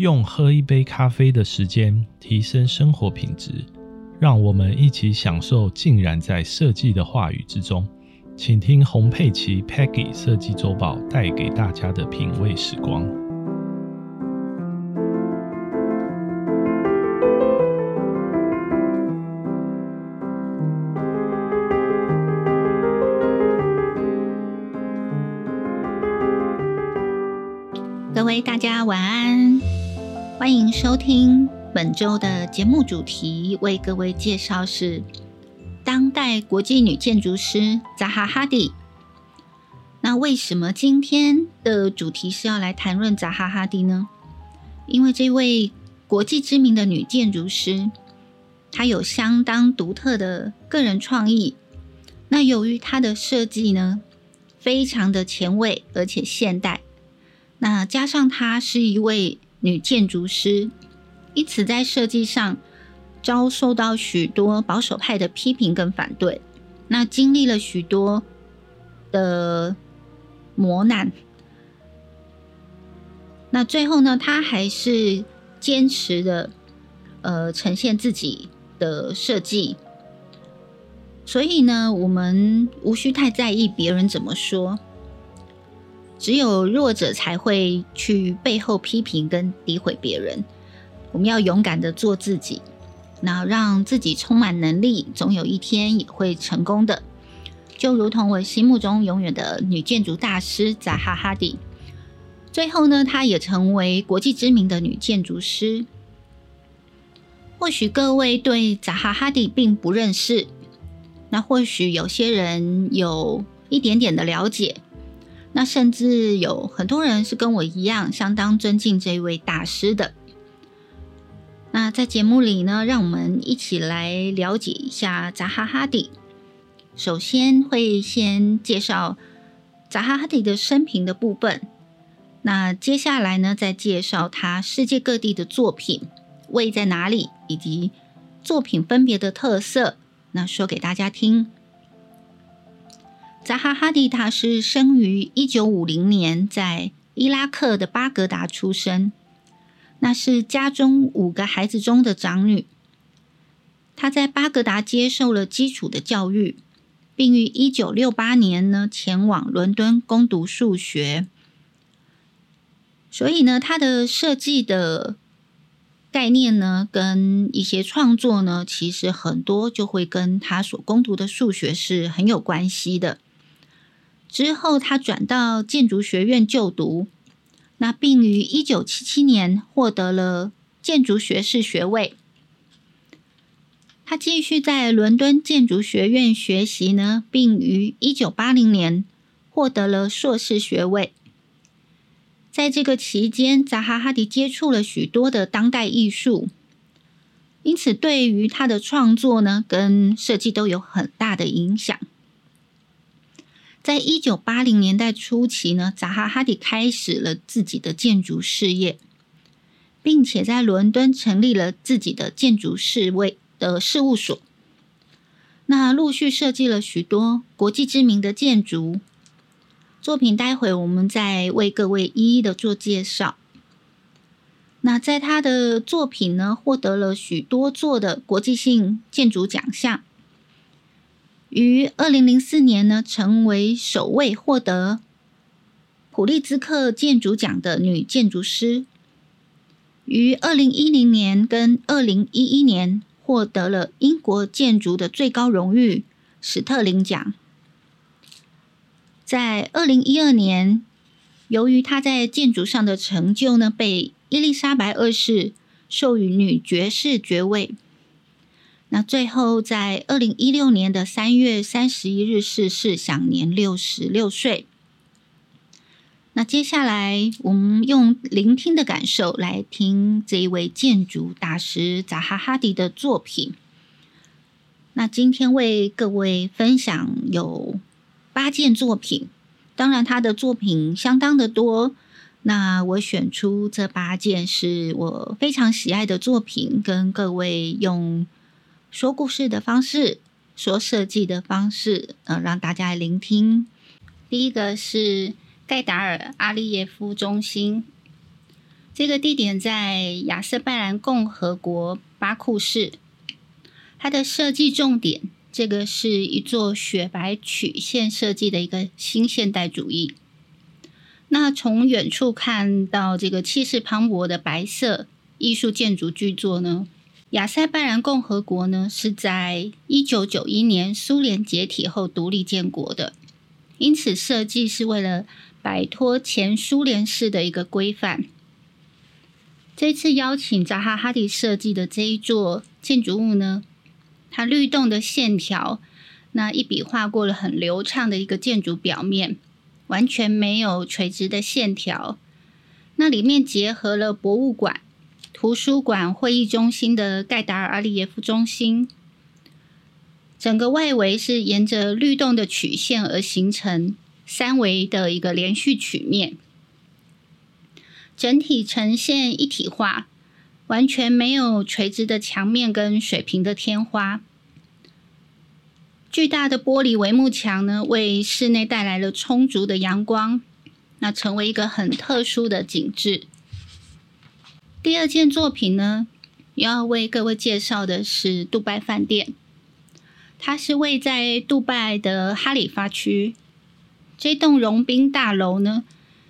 用喝一杯咖啡的时间提升生活品质，让我们一起享受浸染在设计的话语之中。请听洪佩奇 Peggy 设计周报带给大家的品味时光。各位大家晚安，欢迎收听本周的节目主题，为各位介绍是当代国际女建筑师扎哈哈迪。那为什么今天的主题是要来谈论扎哈哈迪呢？因为这位国际知名的女建筑师，她有相当独特的个人创意。那由于她的设计呢，非常的前卫而且现代。那加上她是一位女建筑师，因此在设计上遭受到许多保守派的批评跟反对。那经历了许多的磨难，那最后呢，她还是坚持的呃呈现自己的设计。所以呢，我们无需太在意别人怎么说。只有弱者才会去背后批评跟诋毁别人。我们要勇敢的做自己，那让自己充满能力，总有一天也会成功的。就如同我心目中永远的女建筑大师扎哈哈迪。最后呢，她也成为国际知名的女建筑师。或许各位对扎哈哈迪并不认识，那或许有些人有一点点的了解。那甚至有很多人是跟我一样相当尊敬这一位大师的。那在节目里呢，让我们一起来了解一下扎哈哈迪。首先会先介绍扎哈哈迪的生平的部分。那接下来呢，再介绍他世界各地的作品位在哪里，以及作品分别的特色。那说给大家听。扎哈哈迪他是生于一九五零年，在伊拉克的巴格达出生。那是家中五个孩子中的长女。她在巴格达接受了基础的教育，并于一九六八年呢前往伦敦攻读数学。所以呢，他的设计的概念呢，跟一些创作呢，其实很多就会跟他所攻读的数学是很有关系的。之后，他转到建筑学院就读，那并于一九七七年获得了建筑学士学位。他继续在伦敦建筑学院学习呢，并于一九八零年获得了硕士学位。在这个期间，扎哈哈迪接触了许多的当代艺术，因此对于他的创作呢，跟设计都有很大的影响。在一九八零年代初期呢，扎哈哈迪开始了自己的建筑事业，并且在伦敦成立了自己的建筑事位的事务所。那陆续设计了许多国际知名的建筑作品，待会我们再为各位一一的做介绍。那在他的作品呢，获得了许多座的国际性建筑奖项。于二零零四年呢，成为首位获得普利兹克建筑奖的女建筑师。于二零一零年跟二零一一年获得了英国建筑的最高荣誉史特林奖。在二零一二年，由于她在建筑上的成就呢，被伊丽莎白二世授予女爵士爵位。那最后，在二零一六年的三月三十一日逝世，享年六十六岁。那接下来，我们用聆听的感受来听这一位建筑大师扎哈哈迪的作品。那今天为各位分享有八件作品，当然他的作品相当的多。那我选出这八件是我非常喜爱的作品，跟各位用。说故事的方式，说设计的方式，呃，让大家来聆听。第一个是盖达尔阿利耶夫中心，这个地点在亚塞拜兰共和国巴库市。它的设计重点，这个是一座雪白曲线设计的一个新现代主义。那从远处看到这个气势磅礴的白色艺术建筑巨作呢？亚塞拜然共和国呢是在一九九一年苏联解体后独立建国的，因此设计是为了摆脱前苏联式的一个规范。这次邀请扎哈哈迪设计的这一座建筑物呢？它律动的线条，那一笔画过了很流畅的一个建筑表面，完全没有垂直的线条。那里面结合了博物馆、图书馆、会议中心的盖达尔阿利耶夫中心，整个外围是沿着律动的曲线而形成三维的一个连续曲面，整体呈现一体化。完全没有垂直的墙面跟水平的天花，巨大的玻璃帷幕墙呢，为室内带来了充足的阳光，那成为一个很特殊的景致。第二件作品呢，要为各位介绍的是杜拜饭店，它是位在杜拜的哈里发区。这栋融冰大楼呢，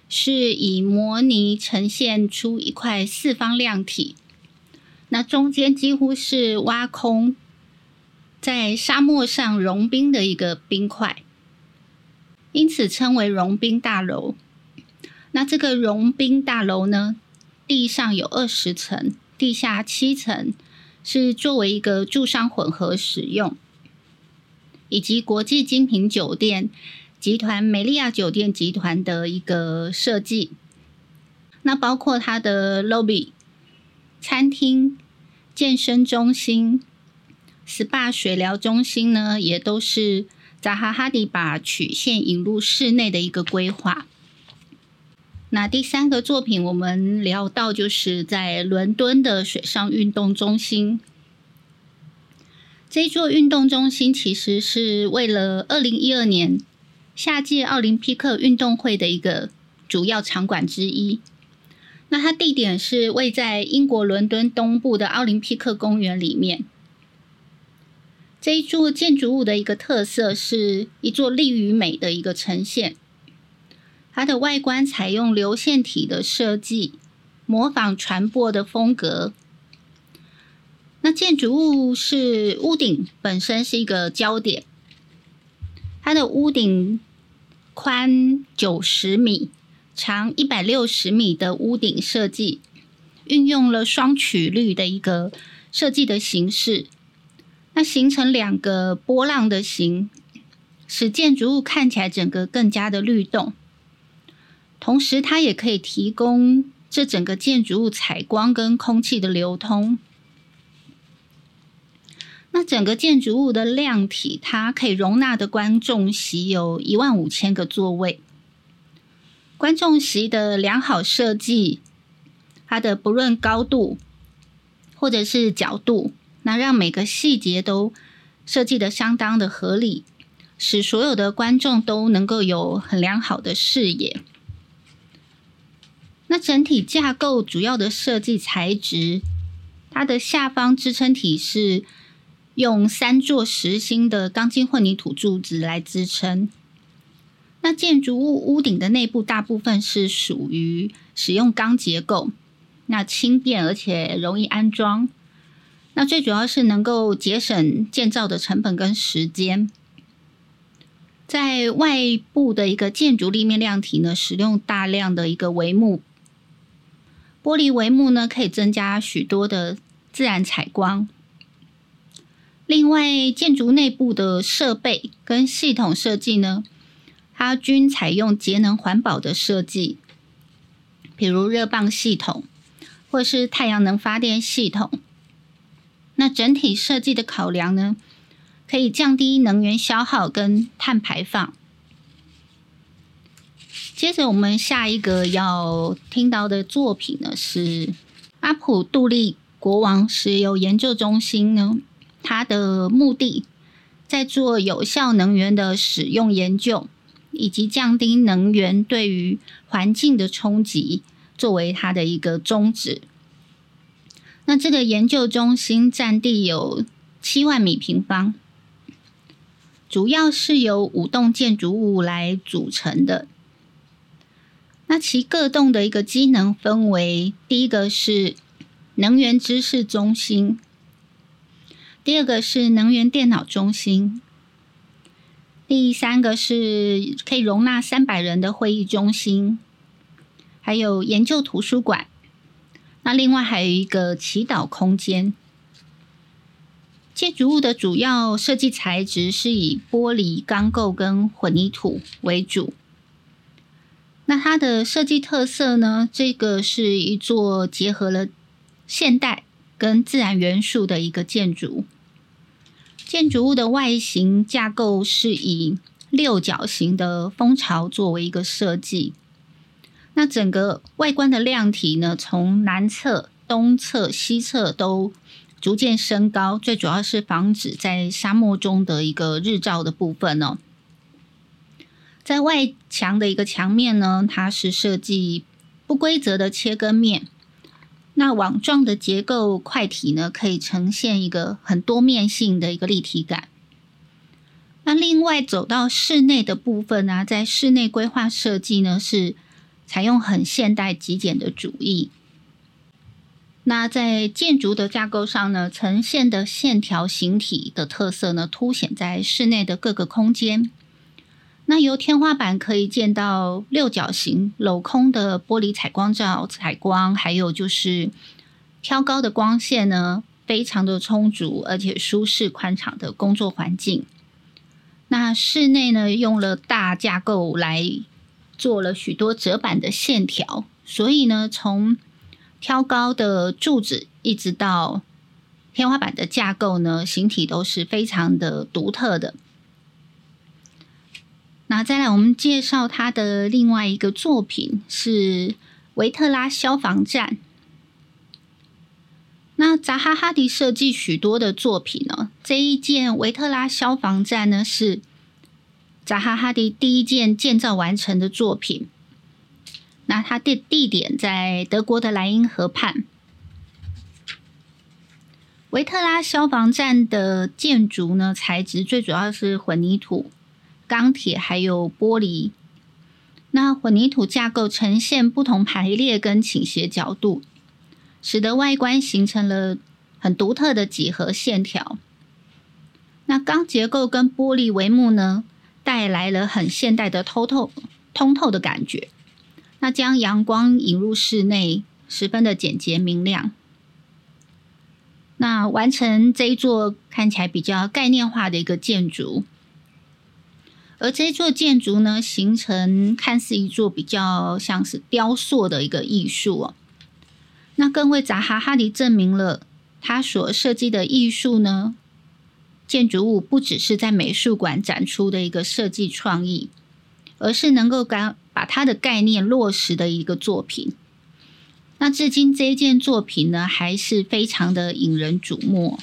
是以模拟呈现出一块四方亮体。那中间几乎是挖空，在沙漠上融冰的一个冰块，因此称为融冰大楼。那这个融冰大楼呢，地上有二十层，地下七层，是作为一个住商混合使用，以及国际精品酒店集团美利亚酒店集团的一个设计。那包括它的 lobby。餐厅、健身中心、SPA 水疗中心呢，也都是扎哈哈迪把曲线引入室内的一个规划。那第三个作品，我们聊到就是在伦敦的水上运动中心。这座运动中心其实是为了二零一二年夏季奥林匹克运动会的一个主要场馆之一。那它地点是位在英国伦敦东部的奥林匹克公园里面。这一座建筑物的一个特色是一座力与美的一个呈现。它的外观采用流线体的设计，模仿船舶的风格。那建筑物是屋顶本身是一个焦点，它的屋顶宽九十米。长一百六十米的屋顶设计，运用了双曲率的一个设计的形式，那形成两个波浪的形，使建筑物看起来整个更加的律动。同时，它也可以提供这整个建筑物采光跟空气的流通。那整个建筑物的量体，它可以容纳的观众席有一万五千个座位。观众席的良好设计，它的不论高度或者是角度，那让每个细节都设计的相当的合理，使所有的观众都能够有很良好的视野。那整体架构主要的设计材质，它的下方支撑体是用三座实心的钢筋混凝土柱子来支撑。那建筑物屋顶的内部大部分是属于使用钢结构，那轻便而且容易安装。那最主要是能够节省建造的成本跟时间。在外部的一个建筑立面量体呢，使用大量的一个帷幕，玻璃帷幕呢可以增加许多的自然采光。另外，建筑内部的设备跟系统设计呢。它均采用节能环保的设计，比如热泵系统或是太阳能发电系统。那整体设计的考量呢，可以降低能源消耗跟碳排放。接着，我们下一个要听到的作品呢，是阿普杜利国王石油研究中心呢，它的目的在做有效能源的使用研究。以及降低能源对于环境的冲击，作为它的一个宗旨。那这个研究中心占地有七万米平方，主要是由五栋建筑物来组成的。那其各栋的一个机能分为：第一个是能源知识中心，第二个是能源电脑中心，第三个是可以容纳三百人的会议中心，还有研究图书馆。那另外还有一个祈祷空间。建筑物的主要设计材质是以玻璃、钢构跟混凝土为主。那它的设计特色呢？这个是一座结合了现代跟自然元素的一个建筑。建筑物的外形架构是以六角形的蜂巢作为一个设计。那整个外观的量体呢，从南侧、东侧、西侧都逐渐升高，最主要是防止在沙漠中的一个日照的部分呢。在外墙的一个墙面呢，它是设计不规则的切割面。那网状的结构块体呢，可以呈现一个很多面性的一个立体感。那另外走到室内的部分呢，在室内规划设计呢，是采用很现代极简的主义。那在建筑的架构上呢，呈现的线条形体的特色呢，凸显在室内的各个空间。那由天花板可以见到六角形镂空的玻璃采光罩采光，还有就是挑高的光线呢，非常的充足，而且舒适宽敞的工作环境。那室内呢，用了大架构来做了许多折板的线条，所以呢，从挑高的柱子一直到天花板的架构呢，形体都是非常的独特的。那再来，我们介绍他的另外一个作品是维特拉消防站。那扎哈哈迪设计许多的作品呢，这一件维特拉消防站呢是扎哈哈迪第一件建造完成的作品。那它的地点在德国的莱茵河畔。维特拉消防站的建筑呢，材质最主要是混凝土。钢铁还有玻璃，那混凝土架构呈现不同排列跟倾斜角度，使得外观形成了很独特的几何线条。那钢结构跟玻璃帷幕呢，带来了很现代的通透、通透的感觉。那将阳光引入室内，十分的简洁明亮。那完成这一座看起来比较概念化的一个建筑。而这座建筑呢，形成看似一座比较像是雕塑的一个艺术哦。那更为扎哈哈迪证明了他所设计的艺术呢，建筑物不只是在美术馆展出的一个设计创意，而是能够把把它的概念落实的一个作品。那至今这件作品呢，还是非常的引人瞩目。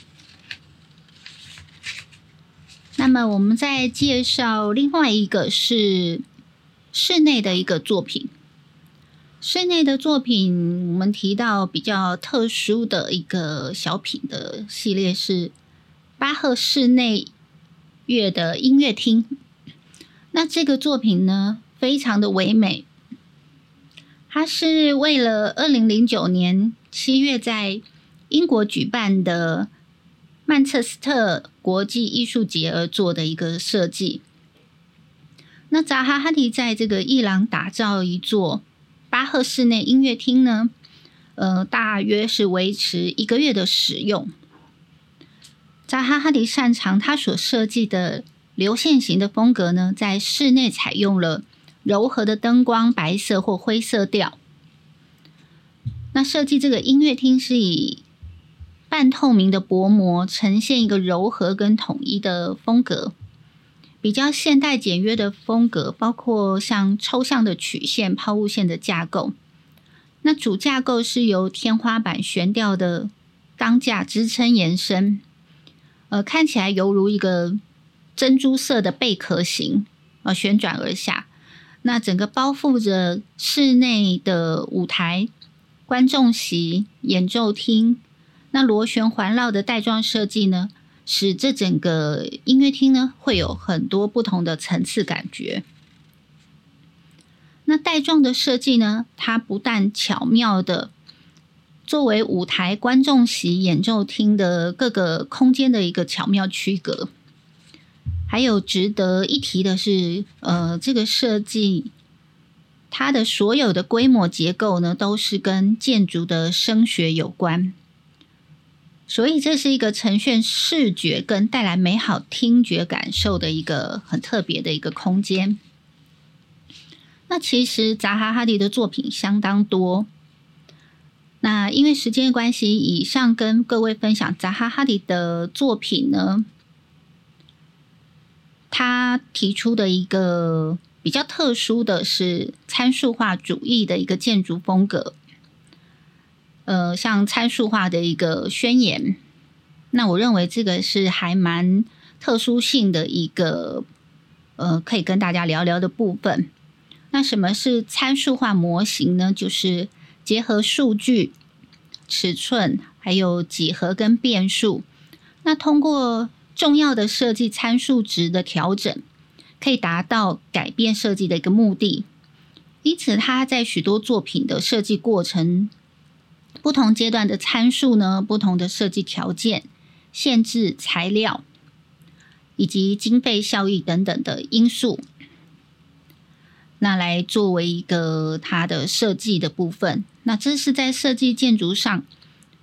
那么，我们再介绍另外一个是室内的一个作品。室内的作品，我们提到比较特殊的一个小品的系列是巴赫室内乐的音乐厅。那这个作品呢，非常的唯美。它是为了二零零九年七月在英国举办的。曼彻斯特国际艺术节而做的一个设计。那扎哈哈迪在这个伊朗打造一座巴赫室内音乐厅呢，呃，大约是维持一个月的使用。扎哈哈迪擅长他所设计的流线型的风格呢，在室内采用了柔和的灯光，白色或灰色调。那设计这个音乐厅是以。半透明的薄膜呈现一个柔和跟统一的风格，比较现代简约的风格，包括像抽象的曲线、抛物线的架构。那主架构是由天花板悬吊的钢架支撑延伸，呃，看起来犹如一个珍珠色的贝壳形，呃，旋转而下。那整个包覆着室内的舞台、观众席、演奏厅，那螺旋环绕的带状设计呢，使这整个音乐厅呢会有很多不同的层次感觉。那带状的设计呢，它不但巧妙的作为舞台、观众席、演奏厅的各个空间的一个巧妙区隔。还有值得一提的是，呃，这个设计它的所有的规模结构呢，都是跟建筑的声学有关，所以这是一个呈现视觉跟带来美好听觉感受的一个很特别的一个空间。那其实扎哈哈迪的作品相当多，那因为时间的关系，以上跟各位分享扎哈哈迪的作品呢。他提出的一个比较特殊的是参数化主义的一个建筑风格，呃，像参数化的一个宣言。那我认为这个是还蛮特殊性的一个，呃，可以跟大家聊聊的部分。那什么是参数化模型呢？就是结合数据、尺寸，还有几何跟变数，那通过。重要的设计参数值的调整，可以达到改变设计的一个目的。因此，它在许多作品的设计过程，不同阶段的参数呢，不同的设计条件、限制材料以及经费效益等等的因素，那来作为一个它的设计的部分。那这是在设计建筑上。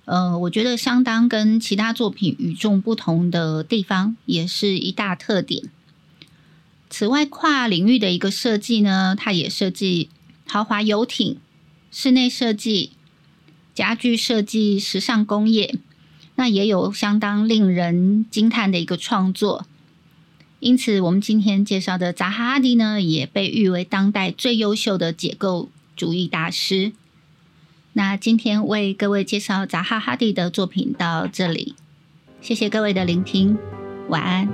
呃，我觉得相当跟其他作品与众不同的地方，也是一大特点。此外，跨领域的一个设计呢，它也设计豪华游艇、室内设计、家具设计、时尚工业，那也有相当令人惊叹的一个创作。因此，我们今天介绍的扎哈阿迪呢，也被誉为当代最优秀的解构主义大师。那今天为各位介绍扎哈哈迪的作品到这里，谢谢各位的聆听，晚安。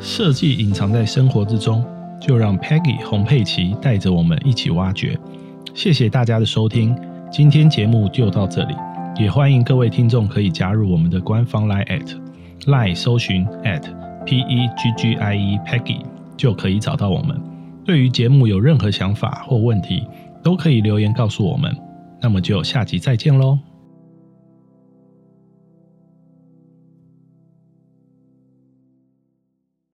设计隐藏在生活之中，就让 Peggy 洪佩奇带着我们一起挖掘。谢谢大家的收听，今天节目就到这里，也欢迎各位听众可以加入我们的官方 Line at Line 搜寻 at P E G G I E Peggy 就可以找到我们。对于节目有任何想法或问题，都可以留言告诉我们。那么就下集再见喽。